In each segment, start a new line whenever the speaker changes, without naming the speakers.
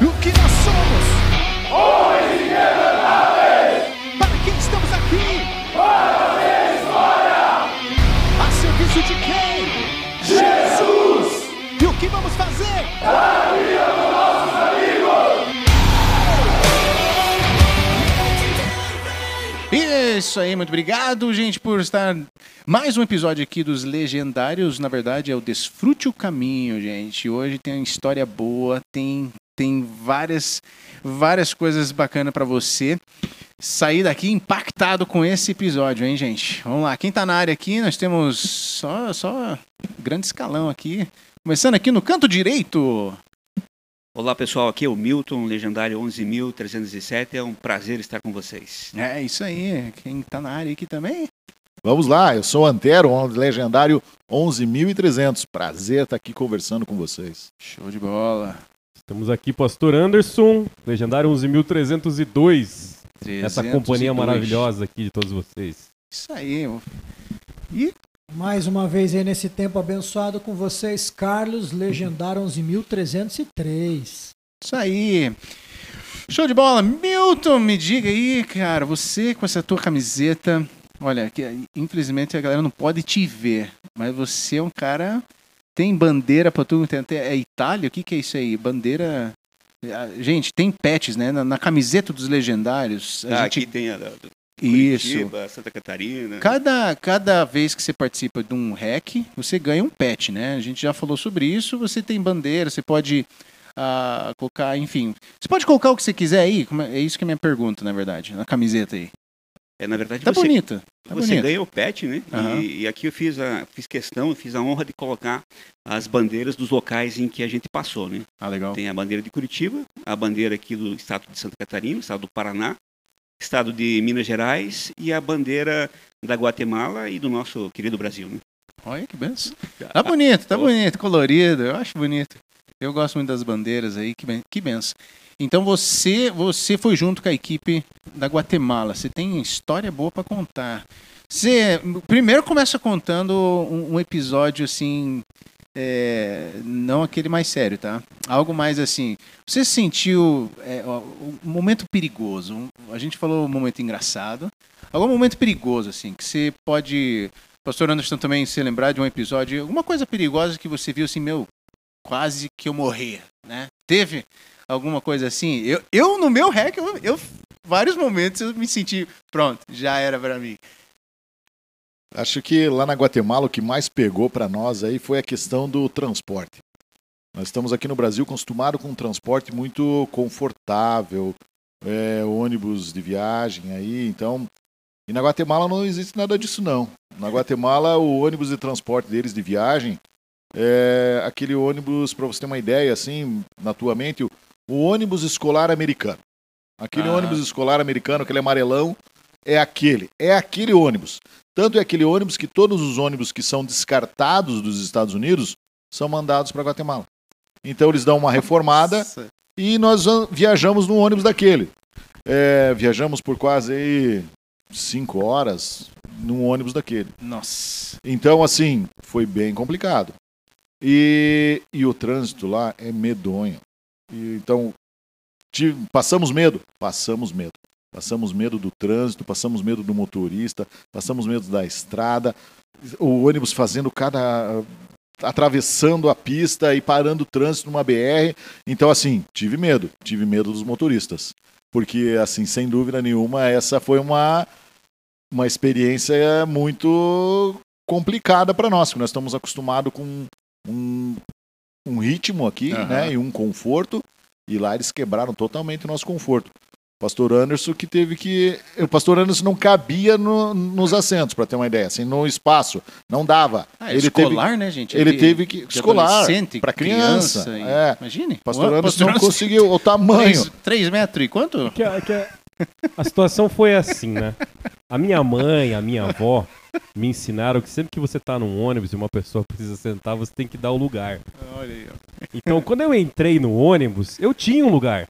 O que nós somos? Homens inevitáveis! Para quem estamos aqui? Para fazer história! A serviço de quem? Jesus! E o que vamos fazer? Para a vida dos nossos amigos! Isso aí, muito obrigado, gente, por estar. Mais um episódio aqui dos Legendários. Na verdade, é o Desfrute o Caminho, gente. Hoje tem uma história boa, tem, tem várias, várias coisas bacanas para você sair daqui impactado com esse episódio, hein, gente? Vamos lá. Quem tá na área aqui, nós temos só, só grande escalão aqui. Começando aqui no canto direito.
Olá pessoal, aqui é o Milton, legendário 11.307. É um prazer estar com vocês.
É isso aí. Quem tá na área aqui também?
Vamos lá, eu sou o Antero, um legendário 11.300. Prazer estar aqui conversando com vocês.
Show de bola.
Estamos aqui, Pastor Anderson, legendário 11.302. Essa companhia
302.
maravilhosa aqui de todos vocês.
Isso aí. E
Mais uma vez aí nesse tempo abençoado com vocês, Carlos, legendário 11.303.
Isso aí. Show de bola. Milton, me diga aí, cara, você com essa tua camiseta. Olha, que, infelizmente a galera não pode te ver, mas você é um cara. Tem bandeira pra tudo. Tem, é Itália? O que, que é isso aí? Bandeira. Ah, Gente, tem patches, né? Na, na camiseta dos legendários.
Ah,
gente...
Aqui tem a, a do
Isso.
Curitiba, Santa Catarina.
Cada, cada vez que você participa de um hack, você ganha um pet, né? A gente já falou sobre isso. Você tem bandeira, você pode ah, colocar, enfim. Você pode colocar o que você quiser aí? É é isso que é a minha pergunta, na verdade, na camiseta aí.
É, na verdade,
Tá
você,
bonita. Tá
você ganha o pet, né?
Aham.
E, e aqui eu fiz, a, fiz questão, fiz a honra de colocar as bandeiras dos locais em que a gente passou, né?
Ah, legal.
Tem a bandeira de Curitiba, a bandeira aqui do estado de Santa Catarina, estado do Paraná, estado de Minas Gerais e a bandeira da Guatemala e do nosso querido Brasil, né?
Olha que benção. Tá bonito, tá bonito, colorido. Eu acho bonito. Eu gosto muito das bandeiras aí, que, ben, que benção. Então você, você foi junto com a equipe da Guatemala. Você tem história boa pra contar. Você primeiro começa contando um, um episódio assim, é, não aquele mais sério, tá? Algo mais assim. Você sentiu é, um momento perigoso? A gente falou um momento engraçado. Algum momento perigoso assim que você pode Pastor Anderson também se lembrar de um episódio, alguma coisa perigosa que você viu assim, meu, quase que eu morria, né? Teve alguma coisa assim? Eu, eu no meu hack, eu, eu vários momentos eu me senti, pronto, já era pra mim.
Acho que lá na Guatemala o que mais pegou para nós aí foi a questão do transporte. Nós estamos aqui no Brasil acostumados com um transporte muito confortável, é, ônibus de viagem aí, então. E na Guatemala não existe nada disso não. Na Guatemala o ônibus de transporte deles de viagem é aquele ônibus, para você ter uma ideia assim, na tua mente, o, ônibus escolar americano. Aquele
Ah.
ônibus escolar americano, aquele amarelão, é aquele, é aquele ônibus. Tanto é aquele ônibus que todos os ônibus que são descartados dos Estados Unidos são mandados para Guatemala. Então eles dão uma reformada
Nossa.
e nós viajamos no ônibus daquele. É, viajamos por quase aí cinco horas num ônibus daquele.
Nossa.
Então, assim, foi bem complicado. E, e o trânsito lá é medonho. E, então, tive- passamos medo? Passamos medo. Passamos medo do trânsito, passamos medo do motorista, passamos medo da estrada, o ônibus fazendo cada. atravessando a pista e parando o trânsito numa BR. Então, assim, tive medo, tive medo dos motoristas. Porque, assim, sem dúvida nenhuma, essa foi uma, uma experiência muito complicada para nós, porque nós estamos acostumados com um, um ritmo aqui,
Aham.
né, e um conforto, e lá eles quebraram totalmente o nosso conforto. Pastor Anderson que teve que. O pastor Anderson não cabia no- nos assentos, para ter uma ideia, assim, no espaço. Não dava.
Ah,
ele
escolar, né, gente?
Ele
De-
teve que.
de
Escolar. Para criança.
e-
é.
Imagine.
Pastor
o
Anderson não
Anderson-
conseguiu o tamanho.
Três, três metros e quanto?
Que a, que a- a situação foi assim, né? A minha mãe, a minha avó me ensinaram que sempre que você tá num ônibus e uma pessoa precisa sentar, você tem que dar o lugar.
Olha aí, ó.
Então, quando eu entrei no ônibus, eu tinha um lugar.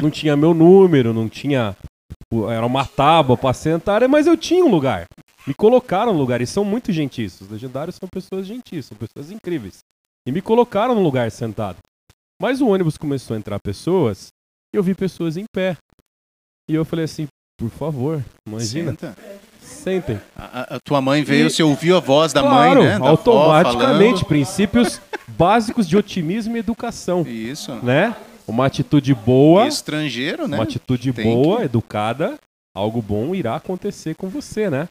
Não tinha meu número, não tinha. Era uma tábua pra sentar, mas eu tinha um lugar. Me colocaram no lugar e são muito gentis. Os legendários são pessoas gentis, são pessoas incríveis. E me colocaram no lugar sentado. Mas o ônibus começou a entrar pessoas e eu vi pessoas em pé. E eu falei assim, por favor, imagina,
Senta.
Sentem.
A, a- tua mãe veio,
E-
você ouviu a voz da
claro,
mãe, né? Da
automaticamente, princípios básicos de otimismo e educação,
Isso.
né? Uma atitude boa,
Estrangeiro, né?
uma atitude
Tem
boa, educada, algo bom irá acontecer com você, né?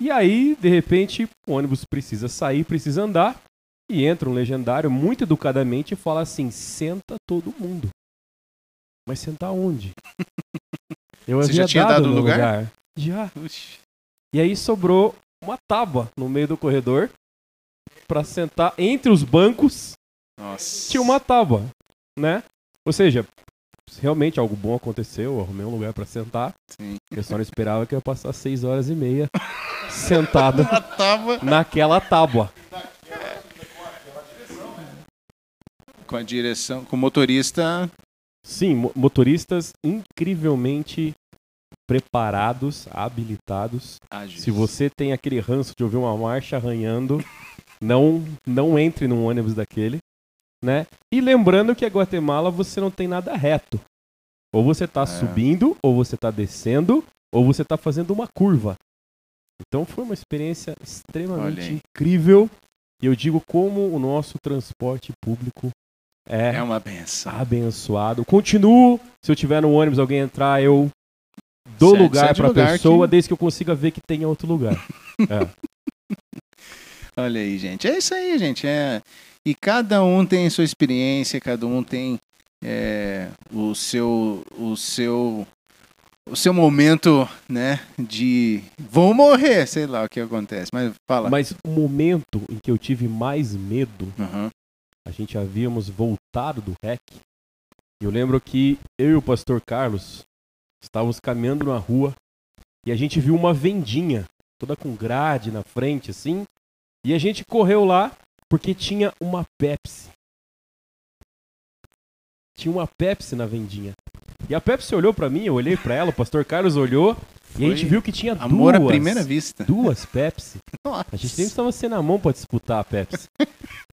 E aí, de repente, o ônibus precisa sair, precisa andar, e entra um legendário muito educadamente e fala assim: senta todo mundo. Mas sentar onde? Eu
Você já tinha dado o
meu
lugar?
Já.
Uxi.
E aí sobrou uma tábua no meio do corredor pra sentar entre os bancos.
Nossa.
Tinha uma tábua, né? Ou seja, se realmente algo bom aconteceu, eu arrumei um lugar pra sentar.
Sim.
Eu só não esperava que eu ia passar seis horas e meia sentado
tábua
naquela tábua.
com a direção, com o motorista.
Sim, mo- motoristas incrivelmente preparados, habilitados.
ágeis.
Se você tem aquele ranço de ouvir uma marcha arranhando, não não entre num ônibus daquele, né? E lembrando que a Guatemala você não tem nada reto. Ou você tá
É.
subindo, ou você tá descendo, ou você tá fazendo uma curva. Então foi uma experiência extremamente
aí.
incrível. E eu digo como o nosso transporte público é,
É uma benção.
abençoado. Continuo, se eu tiver no ônibus, alguém entrar, eu
Sete-
lugar pra
lugar
pessoa,
que-
desde que eu consiga ver que tenha outro lugar.
Olha aí, gente. É isso aí, gente. É... E cada um tem sua experiência, cada um tem é, o seu o seu o seu momento, né, de vou morrer, sei lá o que acontece, mas fala.
Mas o momento em que eu tive mais medo,
Aham.
a gente havíamos voltado do REC. Eu lembro que eu e o pastor Carlos estávamos caminhando na rua e a gente viu uma vendinha, toda com grade na frente, assim. E a gente correu lá porque tinha uma Pepsi. Tinha uma Pepsi na vendinha. E a Pepsi olhou pra mim, eu olhei pra ela, o pastor Carlos olhou e a gente viu que tinha
Amor
duas
à primeira vista.
duas Pepsi.
Nossa.
A gente nem estava sendo a mão para disputar a Pepsi.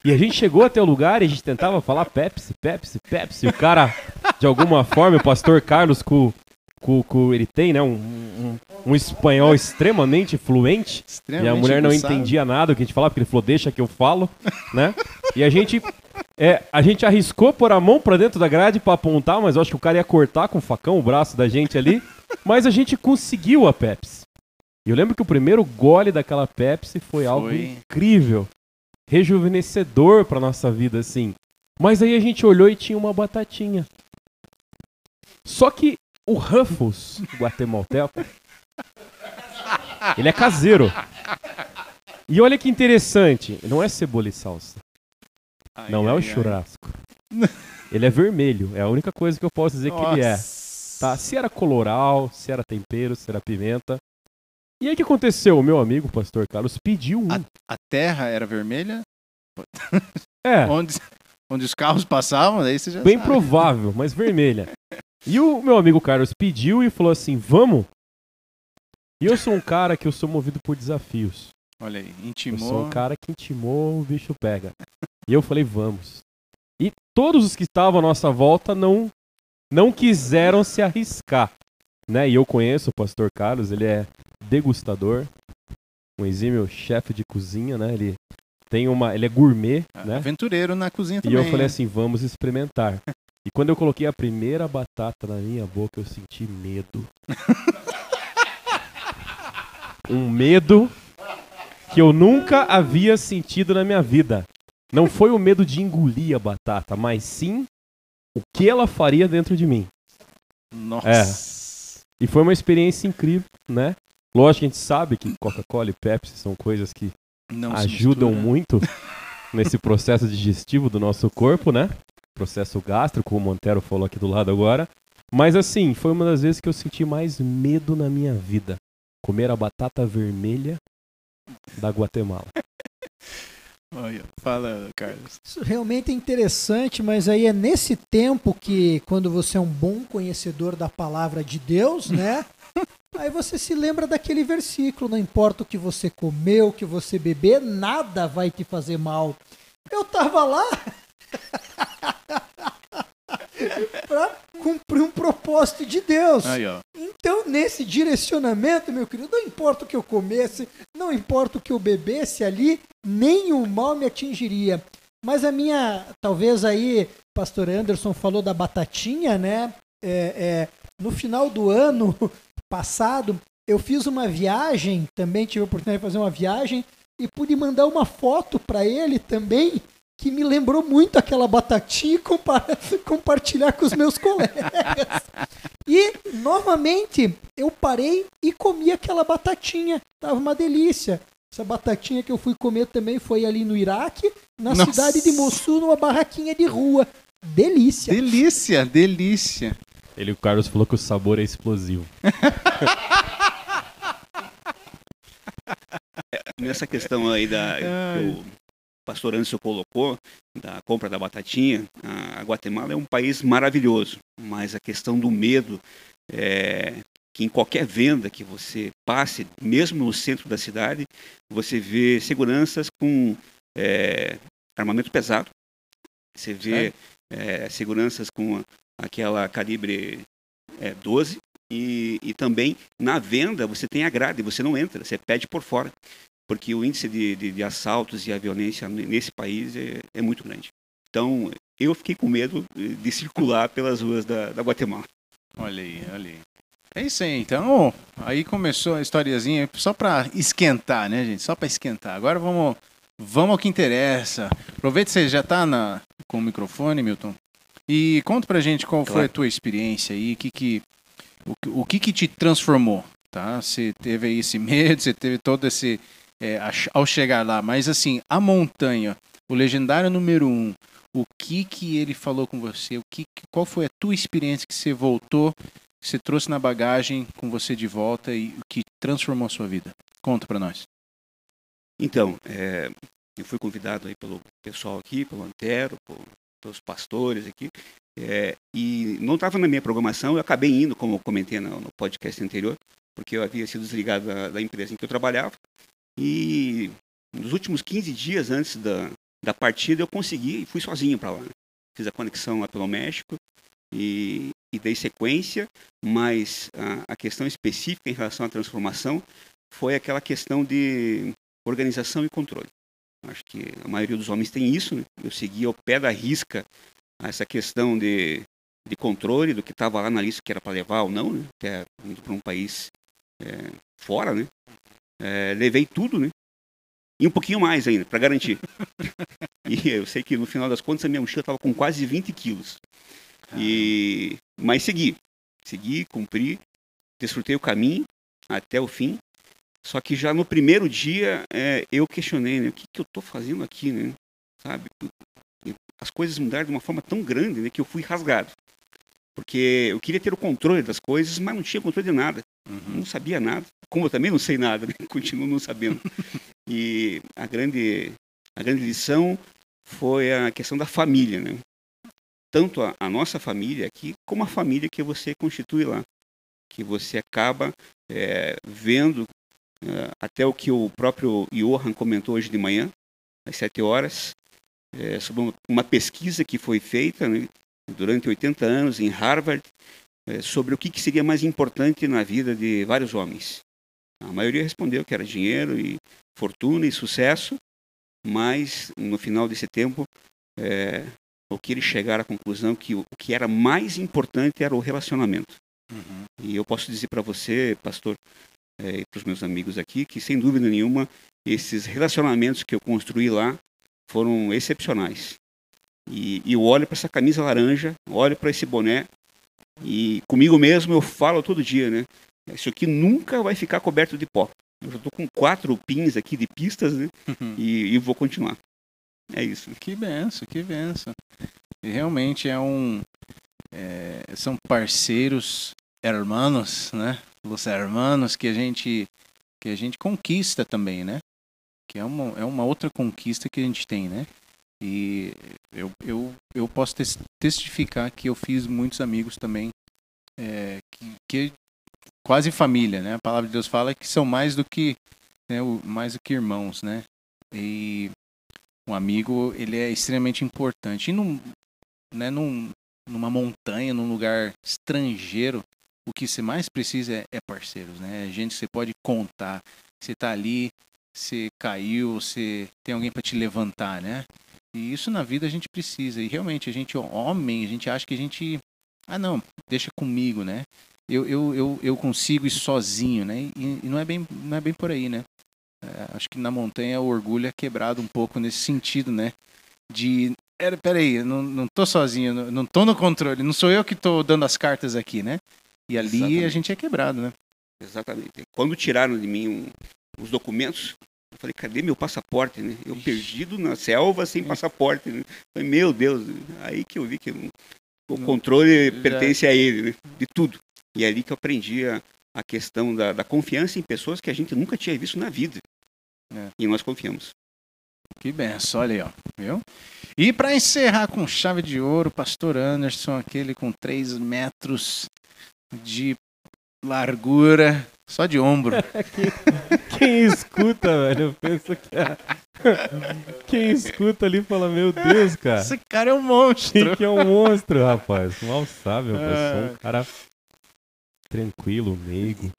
E a gente chegou até o lugar e a gente tentava falar Pepsi, Pepsi, Pepsi. E o cara, de alguma forma, o pastor Carlos, com, com- ele tem né, um, um, um espanhol extremamente fluente. E a
Extremamente
mulher não entendia nada do que a gente falava, porque ele falou, deixa que eu falo, né? E a gente, é, a gente arriscou pôr a mão pra dentro da grade pra apontar, mas eu acho que o cara ia cortar com o facão o braço da gente ali. Mas a gente conseguiu a Pepsi. E eu lembro que o primeiro gole daquela Pepsi foi algo
Foi.
incrível, rejuvenescedor pra nossa vida, assim. Mas aí a gente olhou e tinha uma batatinha. Só que o Ruffles guatemalteco, ele é caseiro. E olha que interessante, não é cebola e salsa,
Ai,
não é o
ai, ai.
churrasco. Ele é vermelho, é a única coisa que eu posso dizer que ele é.
Nossa.
Tá? Se era coloral, se era tempero, se era pimenta. E aí o que aconteceu? O meu amigo, o pastor Carlos, pediu um.
A terra era vermelha,
É,
onde, onde os carros passavam, daí você já
bem
sabe.
provável, mas vermelha. E o meu amigo Carlos pediu e falou assim: vamos? E eu sou um cara que eu sou movido por desafios.
Olha aí,
Eu
intimou.
sou um cara que intimou, o bicho pega. E eu falei, vamos. E todos os que estavam à nossa volta não, não quiseram se arriscar. Né? E eu conheço o pastor Carlos, ele é degustador, um exímio chefe de cozinha, né? Ele tem uma. Ele é gourmet, né?
Aventureiro na cozinha
E
também.
eu falei
né?
assim, vamos experimentar. E quando eu coloquei a primeira batata na minha boca, eu senti medo. um medo que eu nunca havia sentido na minha vida. Não foi o medo de engolir a batata, mas sim o que ela faria dentro de mim.
Nossa.
E foi uma experiência incrível, né? Lógico que a gente sabe que Coca-Cola e Pepsi são coisas que
Não
ajudam
mistura.
muito nesse processo digestivo do nosso corpo, né? Processo gástrico, como o Montero falou aqui do lado agora. Mas assim, foi uma das vezes que eu senti mais medo na minha vida. Comer a batata vermelha da Guatemala.
Olha, fala, Carlos.
Isso realmente é interessante, mas aí é nesse tempo que, quando você é um bom conhecedor da palavra de Deus, né? Aí você se lembra daquele versículo: não importa o que você comeu, o que você beber, nada vai te fazer mal. Eu tava lá. para cumprir um propósito de Deus.
Aí.
Então, nesse direcionamento, meu querido, não importa o que eu comesse, não importa o que eu bebesse ali, nenhum mal me atingiria. Mas a minha, talvez aí, pastor Anderson falou da batatinha, né? É, é, no final do ano passado, eu fiz uma viagem, também tive a oportunidade de fazer uma viagem e pude mandar uma foto para ele também, que me lembrou muito aquela batatinha e compa compartilhar com os meus colegas. E, novamente, eu parei e comi aquela batatinha. Tava uma delícia. Essa batatinha que eu fui comer também foi ali no Iraque, na
Nossa.
cidade de Mossul, numa barraquinha de rua. Delícia.
Delícia, delícia.
Ele, o Carlos falou que o sabor é explosivo.
Nessa questão aí da o pastor Anderson colocou, da compra da batatinha, a Guatemala é um país maravilhoso, mas a questão do medo é que em qualquer venda que você passe, mesmo no centro da cidade, você vê seguranças com é, armamento pesado, você vê é, seguranças com aquela calibre é, 12 e, e também na venda você tem a grade, você não entra, você pede por fora, porque o índice de, de, de assaltos e a violência nesse país é, é muito grande. Então eu fiquei com medo de circular pelas ruas da, da Guatemala.
Olha aí, olha aí. É isso aí, então. Aí começou a historiazinha só pra esquentar, né, gente? Só pra esquentar. Agora vamos, vamos ao que interessa. Aproveita que você já tá na, com o microfone, Milton. E conta pra gente qual foi
Claro.
a tua experiência aí, que que, o, que- o que que te transformou, tá? Você teve aí esse medo, você teve todo esse... é, ao chegar lá, mas assim, a montanha, o legendário número um, o que que ele falou com você? O que, qual foi a tua experiência que você voltou, que você trouxe na bagagem com você de volta e o que transformou a sua vida? Conta pra nós.
Então, é, eu fui convidado aí pelo pessoal aqui, pelo Antero, por- pelos pastores aqui, é, e não estava na minha programação, eu acabei indo, como comentei no, no podcast anterior, porque eu havia sido desligado da, da empresa em que eu trabalhava, e nos últimos 15 dias antes da, da partida eu consegui e fui sozinho para lá. Fiz a conexão lá pelo México e, e dei sequência, mas a, a questão específica em relação à transformação foi aquela questão de organização e controle. Acho que a maioria dos homens tem isso, né? Eu segui ao pé da risca essa questão de, de controle do que estava lá na lista que era para levar ou não, né? Até para um país é, fora, né? É, levei tudo, né? E um pouquinho mais ainda, para garantir. e eu sei que no final das contas a minha mochila estava com quase 20 quilos. E... Mas segui. Segui, cumpri, desfrutei o caminho até o fim. Só que já no primeiro dia é, eu questionei, né? O que, que eu estou fazendo aqui, né? Sabe? As coisas mudaram de uma forma tão grande né, que eu fui rasgado. Porque eu queria ter o controle das coisas, mas não tinha controle de nada. Não sabia nada. Como eu também não sei nada, né? continuo não sabendo. E a grande, a grande lição foi a questão da família, né? Tanto a, a nossa família aqui, como a família que você constitui lá. Que você acaba é, vendo é, até o que o próprio Johan comentou hoje de manhã, às sete horas, é, sobre uma, uma pesquisa que foi feita né, durante 80 anos em Harvard, é, sobre o que, seria mais importante na vida de vários homens. A maioria respondeu que era dinheiro e fortuna e sucesso, mas no final desse tempo, é, o que eles chegaram à conclusão que o, o que era mais importante era o relacionamento.
Uhum.
E eu posso dizer para você, pastor, é, e para os meus amigos aqui, que sem dúvida nenhuma, esses relacionamentos que eu construí lá foram excepcionais. E, e eu olho para essa camisa laranja, olho para esse boné, e comigo mesmo eu falo todo dia, né? Isso aqui nunca vai ficar coberto de pó. Eu já estou com quatro pins aqui de pistas, né? E, e vou continuar. É isso.
Que benção, que benção. E realmente é um. é, são parceiros, hermanos, né? Os hermanos que a gente que a gente conquista também, né? Que é uma, é uma outra conquista que a gente tem, né? E eu, eu, eu posso tes- testificar que eu fiz muitos amigos também, é, que, que quase família, né? A palavra de Deus fala que são mais do que né, o- mais do que irmãos, né? E um amigo ele é extremamente importante e não, né, não, numa montanha, num lugar estrangeiro, o que você mais precisa é, é parceiros, né? É gente que você pode contar. Você tá ali, você caiu, você tem alguém para te levantar, né? E isso na vida a gente precisa. E realmente, a gente, homem, a gente acha que a gente. Ah, não, deixa comigo, né? Eu, eu, eu, eu consigo ir sozinho, né? E, e não, é bem, não é bem por aí, né? É, acho que na montanha o orgulho é quebrado um pouco nesse sentido, né? De. Pera, peraí, não, não tô sozinho, não, não tô no controle, não sou eu que tô dando as cartas aqui, né? E ali
Exatamente.
a gente é quebrado, né?
Exatamente. Quando tiraram de mim um, os documentos, eu falei, cadê meu passaporte, né? Eu
Ixi.
perdido na selva sem passaporte, né? Falei, meu Deus, aí que eu vi que o
Não-
controle
já-
pertence a ele, né? De tudo. E é ali que eu aprendi a, a questão da, da confiança em pessoas que a gente nunca tinha visto na vida.
É.
E nós confiamos.
Que benção, olha aí, ó. Viu? E para encerrar com chave de ouro, pastor Anderson, aquele com 3 metros de largura, só de ombro.
Quem escuta, velho, pensa que é... Quem escuta ali fala, meu Deus, cara.
Esse cara é um monstro.
Que é um monstro, rapaz? Mal sabe, rapaz. Sou
É.
um cara tranquilo, meigo.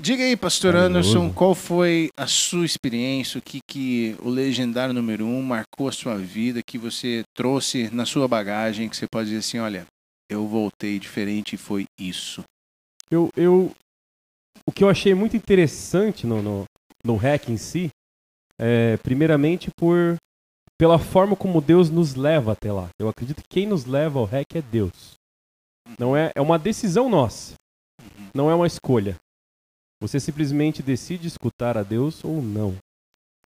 Diga aí, pastor. Anderson, qual foi a sua experiência, o que, que o legendário número um marcou a sua vida, que você trouxe na sua bagagem, que você pode dizer assim, olha, eu voltei diferente e foi isso.
Eu, eu, o que eu achei muito interessante no, no, no hack em si, é, primeiramente por pela forma como Deus nos leva até lá. Eu acredito que quem nos leva ao hack é Deus. Não é, é uma decisão nossa. Não é uma escolha. Você simplesmente decide escutar a Deus ou não.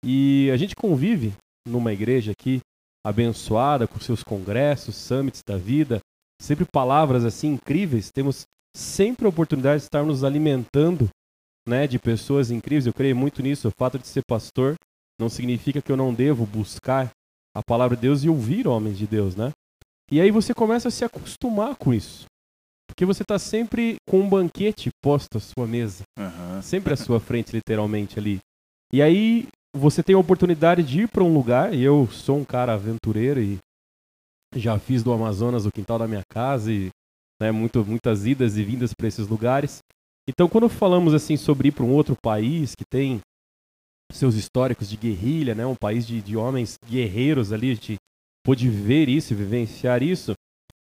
E a gente convive numa igreja aqui abençoada com seus congressos, summits da vida, sempre palavras assim incríveis. Temos sempre a oportunidade de estar nos alimentando, né, de pessoas incríveis. Eu creio muito nisso. O fato de ser pastor não significa que eu não devo buscar a palavra de Deus e ouvir homens de Deus, né? E aí você começa a se acostumar com isso. Porque você está sempre com um banquete posto à sua mesa,
Aham.
sempre à sua frente, literalmente ali. E aí você tem a oportunidade de ir para um lugar, e eu sou um cara aventureiro e já fiz do Amazonas o quintal da minha casa e né, muito, muitas idas e vindas para esses lugares. Então, quando falamos assim sobre ir para um outro país que tem seus históricos de guerrilha, né, um país de, de homens guerreiros ali, a gente pôde ver isso e vivenciar isso,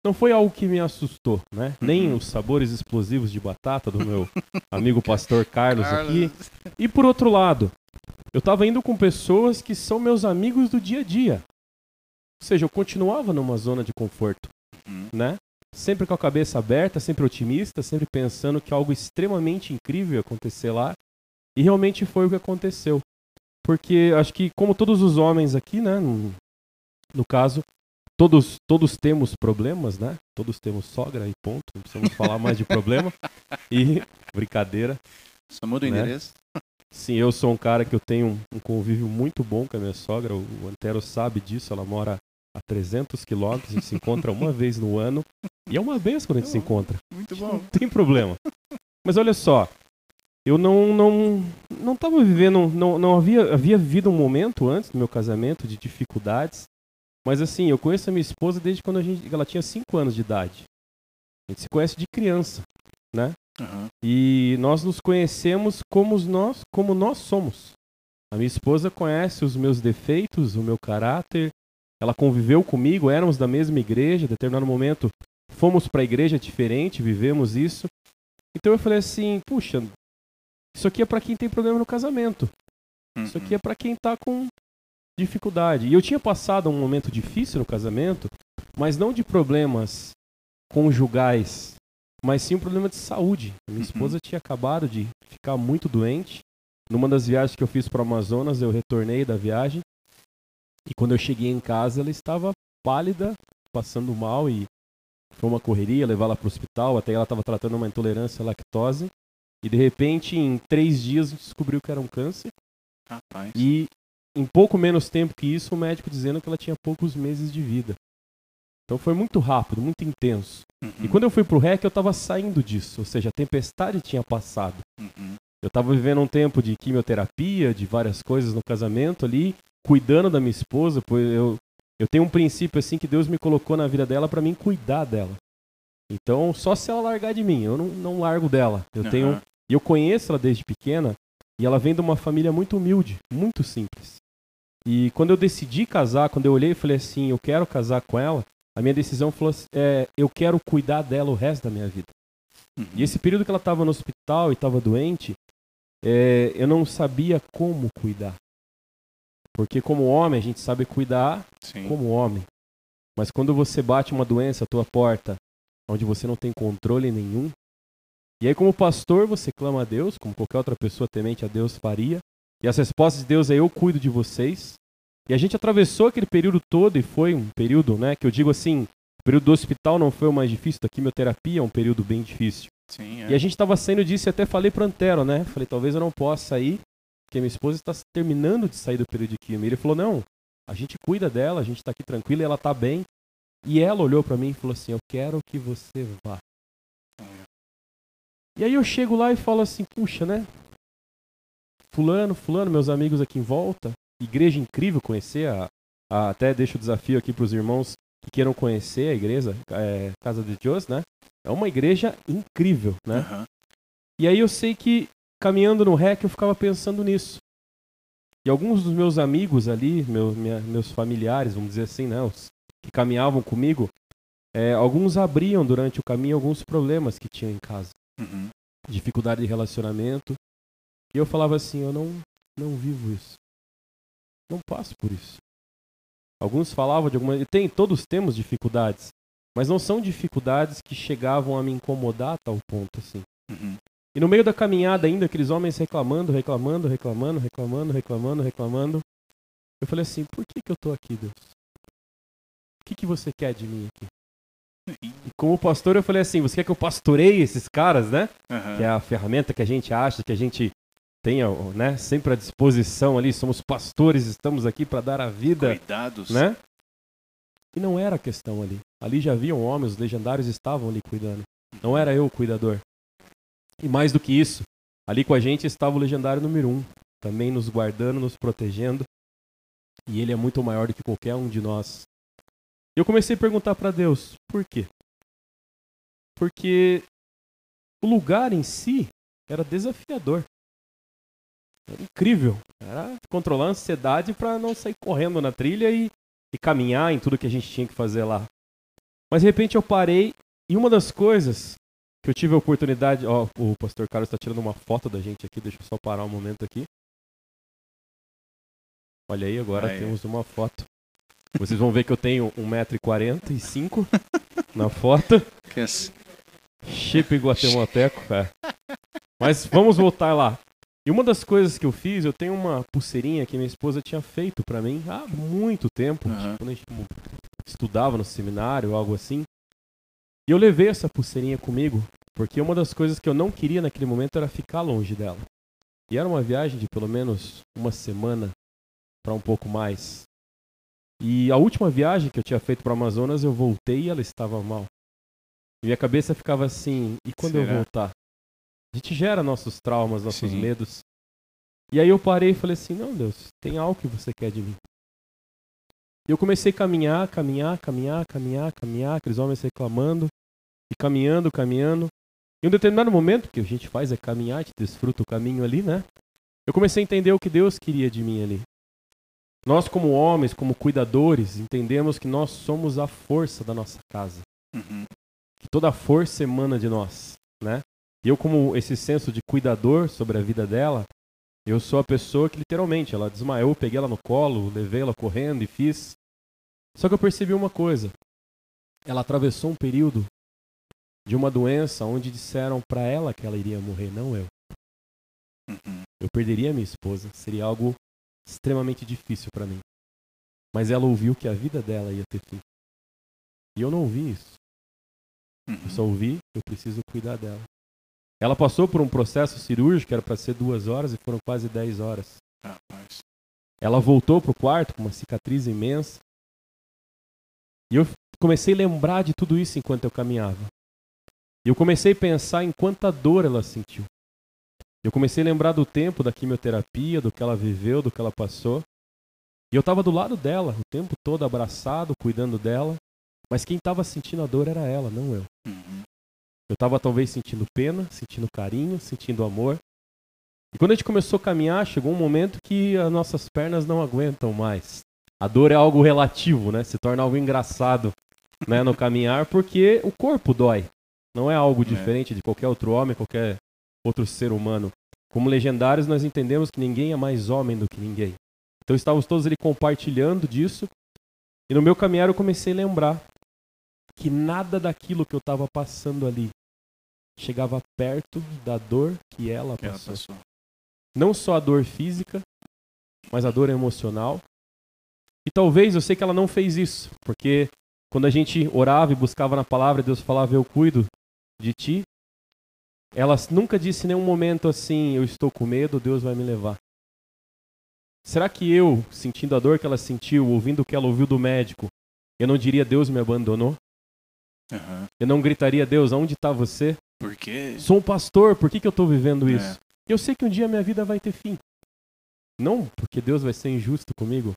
não foi algo que me assustou, né? Nem os sabores explosivos de batata do meu amigo pastor Carlos aqui. E por outro lado, eu estava indo com pessoas que são meus amigos do dia a dia. Ou seja, eu continuava numa zona de conforto,
Uhum.
né? Sempre com a cabeça aberta, sempre otimista, sempre pensando que algo extremamente incrível ia acontecer lá. E realmente foi o que aconteceu. Porque acho que, como todos os homens aqui, né? No, no caso, todos, todos temos problemas, né? Todos temos sogra e ponto. Não precisamos falar mais de problema. E, brincadeira.
Só muda o
Né?
endereço?
Sim, eu sou um cara que eu tenho um, um convívio muito bom com a minha sogra. O, o Antero sabe disso. Ela mora a 300 quilômetros. A gente se encontra uma vez no ano. E é uma vez quando a gente se encontra.
Muito
Não tem problema. Mas olha só. Eu não não não estava vivendo, não, não havia havia vivido um momento antes do meu casamento de dificuldades. Mas assim, eu conheço a minha esposa desde quando a gente, ela tinha 5 anos de idade. A gente se conhece de criança, né?
Aham.
E nós nos conhecemos como nós, como nós somos. A minha esposa conhece os meus defeitos, o meu caráter. Ela conviveu comigo, éramos da mesma igreja, em determinado momento fomos para a igreja diferente, vivemos isso. Então eu falei assim, puxa, isso aqui é para quem tem problema no casamento. Isso aqui é para quem tá com dificuldade. E eu tinha passado um momento difícil no casamento, mas não de problemas conjugais, mas sim um problema de saúde. Minha
Uhum.
esposa tinha acabado de ficar muito doente. Numa das viagens que eu fiz para o Amazonas, eu retornei da viagem. E quando eu cheguei em casa, ela estava pálida, passando mal e foi uma correria levar ela para o hospital. Até ela estava tratando uma intolerância à lactose. E de repente, em três dias, descobriu que era um câncer.
Rapaz.
E em pouco menos tempo que isso, o médico dizendo que ela tinha poucos meses de vida. Então foi muito rápido, muito intenso.
Uhum.
E quando eu fui pro REC, eu estava saindo disso, ou seja, a tempestade tinha passado.
Uhum.
Eu estava vivendo um tempo de quimioterapia, de várias coisas no casamento ali, cuidando da minha esposa, pois eu, eu tenho um princípio assim que Deus me colocou na vida dela para mim cuidar dela. Então, só se ela largar de mim, eu não, não largo dela. Eu
Aham.
tenho, eu conheço ela desde pequena e ela vem de uma família muito humilde, muito simples. E quando eu decidi casar, quando eu olhei e falei assim, eu quero casar com ela, a minha decisão falou assim, é, eu quero cuidar dela o resto da minha vida.
Uhum.
E esse período que ela estava no hospital e estava doente, é, eu não sabia como cuidar. Porque como homem, a gente sabe cuidar
Sim.
como homem. Mas quando você bate uma doença à tua porta, onde você não tem controle nenhum, e aí como pastor você clama a Deus, como qualquer outra pessoa temente a Deus faria, e as respostas de Deus é eu cuido de vocês. E a gente atravessou aquele período todo e foi um período, né, que eu digo assim, o período do hospital não foi o mais difícil, da quimioterapia é um período bem difícil.
Sim, é.
E a gente estava saindo disso e até falei pro Antero, né? Falei, talvez eu não possa sair, porque minha esposa está terminando de sair do período de quimio. E ele falou, não, a gente cuida dela, a gente tá aqui tranquilo e ela tá bem. E ela olhou para mim e falou assim, eu quero que você vá. E aí eu chego lá e falo assim, puxa, né? Fulano, fulano, meus amigos aqui em volta. Igreja incrível conhecer, a, a- até deixo o desafio aqui pros irmãos que queiram conhecer a igreja, é, Casa de Deus, né? É uma igreja incrível, né?
Aham.
E aí eu sei que caminhando no REC eu ficava pensando nisso. E alguns dos meus amigos ali, meu- minha- meus familiares, vamos dizer assim, né, os que caminhavam comigo, é, alguns abriam durante o caminho alguns problemas que tinham em casa,
Uhum.
dificuldade de relacionamento. E eu falava assim, eu não, não vivo isso. Não passo por isso. Alguns falavam de alguma, tem, todos temos dificuldades, mas não são dificuldades que chegavam a me incomodar a tal ponto assim.
Uhum.
E no meio da caminhada ainda, aqueles homens reclamando, reclamando, reclamando, reclamando, reclamando, reclamando. Eu falei assim, por que, que eu tô aqui, Deus? O que, que você quer de mim aqui? E como pastor eu falei assim, você quer que eu pastoreie esses caras, né?
Aham.
Que é a ferramenta que a gente acha, que a gente tenha, né, sempre à disposição ali, somos pastores, estamos aqui para dar a vida
Cuidados.
né? E não era a questão ali. Ali já haviam homens, os legendários estavam ali cuidando. Não era eu o cuidador. E mais do que isso, ali com a gente estava o legendário número um, também nos guardando, nos protegendo. E ele é muito maior do que qualquer um de nós. Eu comecei a perguntar para Deus, por quê? Porque o lugar em si era desafiador. Era incrível. Era controlar a ansiedade para não sair correndo na trilha e, e caminhar em tudo que a gente tinha que fazer lá. Mas de repente eu parei e uma das coisas que eu tive a oportunidade, ó, o pastor Carlos está tirando uma foto da gente aqui, deixa eu só parar um momento aqui. Olha aí, agora
Aí.
temos uma foto. Vocês vão ver que eu tenho 1,45m na foto.
Que
Chip guatemalteco, é. Mas vamos voltar lá. E uma das coisas que eu fiz, eu tenho uma pulseirinha que minha esposa tinha feito pra mim há muito tempo,
Aham.
quando a gente tipo, estudava no seminário, algo assim. E eu levei essa pulseirinha comigo, porque uma das coisas que eu não queria naquele momento era ficar longe dela. E era uma viagem de pelo menos uma semana para um pouco mais. E a última viagem que eu tinha feito para Amazonas, eu voltei e ela estava mal. E minha cabeça ficava assim, e quando eu
Será?
voltar? A gente gera nossos traumas, nossos
Sim.
medos. E aí eu parei e falei assim, não, Deus, tem algo que você quer de mim. E eu comecei a caminhar, caminhar, caminhar, caminhar, caminhar, aqueles homens reclamando, e caminhando, caminhando. Em um determinado momento, que a gente faz é caminhar, a gente desfruta o caminho ali, né? Eu comecei a entender o que Deus queria de mim ali. Nós, como homens, como cuidadores, entendemos que nós somos a força da nossa casa.
Uhum.
Que toda a força emana de nós, né? E eu, como esse senso de cuidador sobre a vida dela, eu sou a pessoa que literalmente, ela desmaiou, peguei ela no colo, levei ela correndo e fiz. Só que eu percebi uma coisa. Ela atravessou um período de uma doença onde disseram para ela que ela iria morrer, não eu.
Uhum.
Eu perderia minha esposa, seria algo extremamente difícil para mim. Mas ela ouviu que a vida dela ia ter fim. E eu não ouvi isso. Eu só ouvi, eu preciso cuidar dela. Ela passou por um processo cirúrgico, era para ser duas horas e foram quase dez horas. Ela voltou pro quarto com uma cicatriz imensa. E eu comecei a lembrar de tudo isso enquanto eu caminhava. E eu comecei a pensar em quanta dor ela sentiu. Eu comecei a lembrar do tempo da quimioterapia, do que ela viveu, do que ela passou. E eu estava do lado dela, o tempo todo abraçado, cuidando dela. Mas quem estava sentindo a dor era ela, não eu.
Uhum.
Eu estava talvez sentindo pena, sentindo carinho, sentindo amor. E quando a gente começou a caminhar, chegou um momento que as nossas pernas não aguentam mais. A dor é algo relativo, né? Se torna algo engraçado, né, no caminhar, porque o corpo dói. Não é algo diferente de qualquer outro homem, qualquer outro ser humano. Como legendários, nós entendemos que ninguém é mais homem do que ninguém. Então estávamos todos ali compartilhando disso. E no meu caminhar eu comecei a lembrar que nada daquilo que eu estava passando ali chegava perto da dor que ela
Que ela
passou.
passou.
Não só a dor física, mas a dor emocional. E talvez eu sei que ela não fez isso, porque quando a gente orava e buscava na palavra, Deus falava: Eu cuido de ti. Ela nunca disse em nenhum momento assim: Eu estou com medo, Deus vai me levar. Será que eu, sentindo a dor que ela sentiu, ouvindo o que ela ouviu do médico, eu não diria: Deus me abandonou?
Aham.
Eu não gritaria: Deus, aonde está você?
Porque.
Sou um pastor, por que, que eu estou vivendo
É.
isso? Eu sei que um dia minha vida vai ter fim. Não porque Deus vai ser injusto comigo,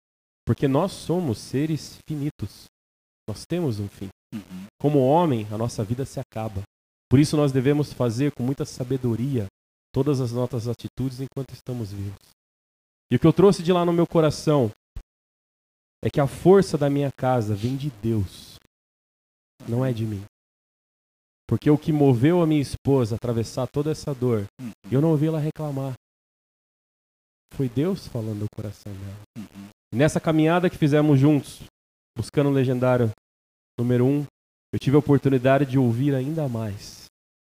porque nós somos seres finitos. Nós temos um fim.
Uhum.
Como homem, a nossa vida se acaba. Por isso nós devemos fazer com muita sabedoria todas as nossas atitudes enquanto estamos vivos. E o que eu trouxe de lá no meu coração é que a força da minha casa vem de Deus, não é de mim. Porque o que moveu a minha esposa a atravessar toda essa dor,
Uhum.
eu não ouvi ela reclamar. Foi Deus falando no coração dela.
Uhum.
E nessa caminhada que fizemos juntos, buscando o legendário número um, eu tive a oportunidade de ouvir ainda mais.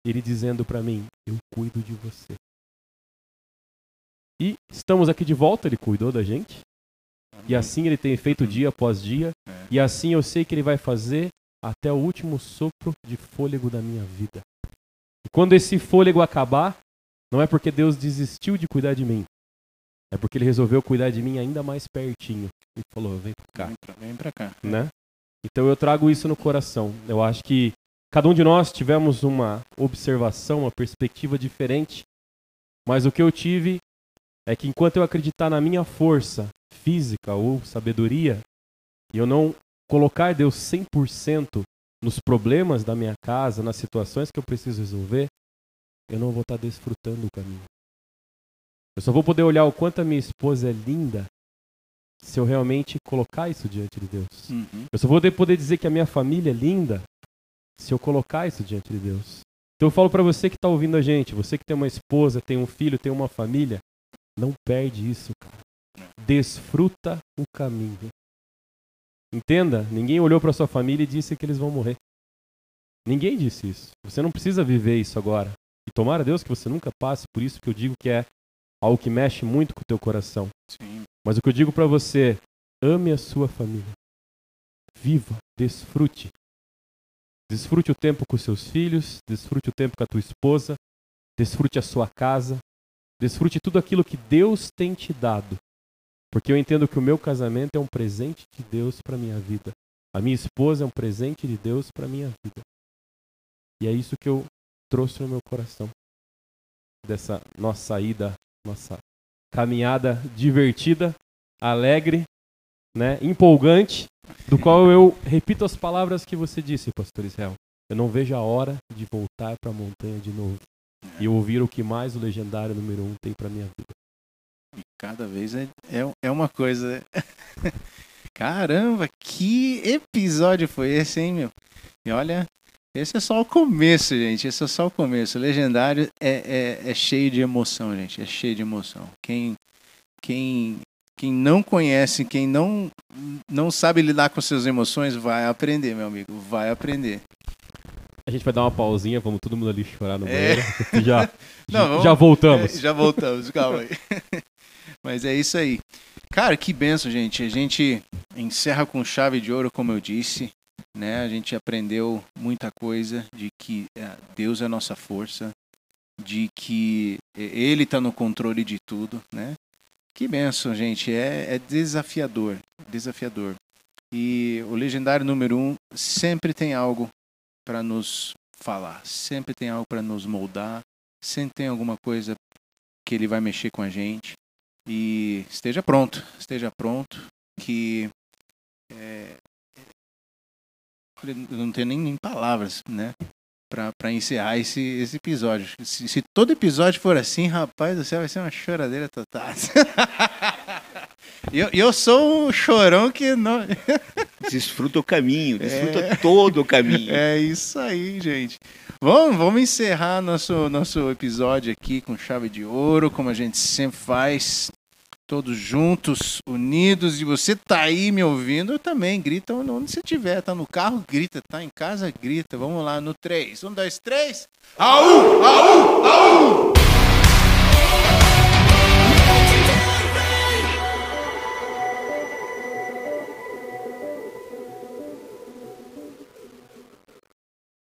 Ele dizendo para mim: Eu cuido de você. E estamos aqui de volta, ele cuidou da gente. E assim ele tem feito dia após dia.
É.
E assim eu sei que ele vai fazer até o último sopro de fôlego da minha vida. E quando esse fôlego acabar, não é porque Deus desistiu de cuidar de mim. É porque ele resolveu cuidar de mim ainda mais pertinho. E falou: vem pra cá
Vem pra, vem pra cá.
né? Então eu trago isso no coração. Eu acho que cada um de nós tivemos uma observação, uma perspectiva diferente, mas o que eu tive é que enquanto eu acreditar na minha força física ou sabedoria, e eu não colocar Deus 100% nos problemas da minha casa, nas situações que eu preciso resolver, eu não vou estar desfrutando o caminho. Eu só vou poder olhar o quanto a minha esposa é linda se eu realmente colocar isso diante de Deus.
Uhum.
Eu só vou poder dizer que a minha família é linda se eu colocar isso diante de Deus. Então eu falo para você que está ouvindo a gente, você que tem uma esposa, tem um filho, tem uma família, não perde isso, cara. Desfruta o caminho. Entenda, ninguém olhou para sua família e disse que eles vão morrer. Ninguém disse isso. Você não precisa viver isso agora. E tomara a Deus que você nunca passe por isso que eu digo que é algo que mexe muito com o teu coração.
Sim.
Mas o que eu digo para você, ame a sua família. Viva, desfrute. Desfrute o tempo com seus filhos, desfrute o tempo com a tua esposa, desfrute a sua casa, desfrute tudo aquilo que Deus tem te dado. Porque eu entendo que o meu casamento é um presente de Deus para minha vida. A minha esposa é um presente de Deus para minha vida. E é isso que eu trouxe no meu coração. Dessa nossa saída, nossa caminhada divertida, alegre, né, empolgante, do qual eu repito as palavras que você disse, pastor Israel. Eu não vejo a hora de voltar para a montanha de novo e ouvir o que mais o legendário número um tem para minha vida.
E cada vez é, é, é uma coisa. Caramba, que episódio foi esse, hein, meu? E olha, esse é só o começo, gente. Esse é só o começo. O Legendário é, é, é cheio de emoção, gente. É cheio de emoção. Quem, quem, quem não conhece, quem não, não sabe lidar com suas emoções, vai aprender, meu amigo. Vai aprender.
A gente vai dar uma pausinha, vamos todo mundo ali chorar no
É.
banheiro. Já,
Não, vamos-
já voltamos.
É, já voltamos, calma aí. Mas é isso aí. Cara, que benção, gente. A gente encerra com chave de ouro, como eu disse. Né? A gente aprendeu muita coisa de que é, Deus é a nossa força, de que é, Ele está no controle de tudo, né? Que benção, gente. É, é desafiador, desafiador. E o legendário número um sempre tem algo para nos falar, sempre tem algo para nos moldar, sempre tem alguma coisa que ele vai mexer com a gente. E esteja pronto, esteja pronto, que é, eu não tenho nem, nem palavras, né? Pra encerrar esse, esse episódio. Se, se todo episódio for assim, rapaz do céu, vai ser uma choradeira total. Eu, eu sou um chorão que não.
Desfruta o caminho, desfruta todo o caminho.
É isso aí, gente. Vamos, vamos encerrar nosso, nosso episódio aqui com chave de ouro, como a gente sempre faz. Todos juntos, unidos, e você tá aí me ouvindo, eu também. Grita onde você estiver. Tá no carro, grita. Tá em casa, grita. Vamos lá no 3. Um, dois, três. Aú! Aú! Aú!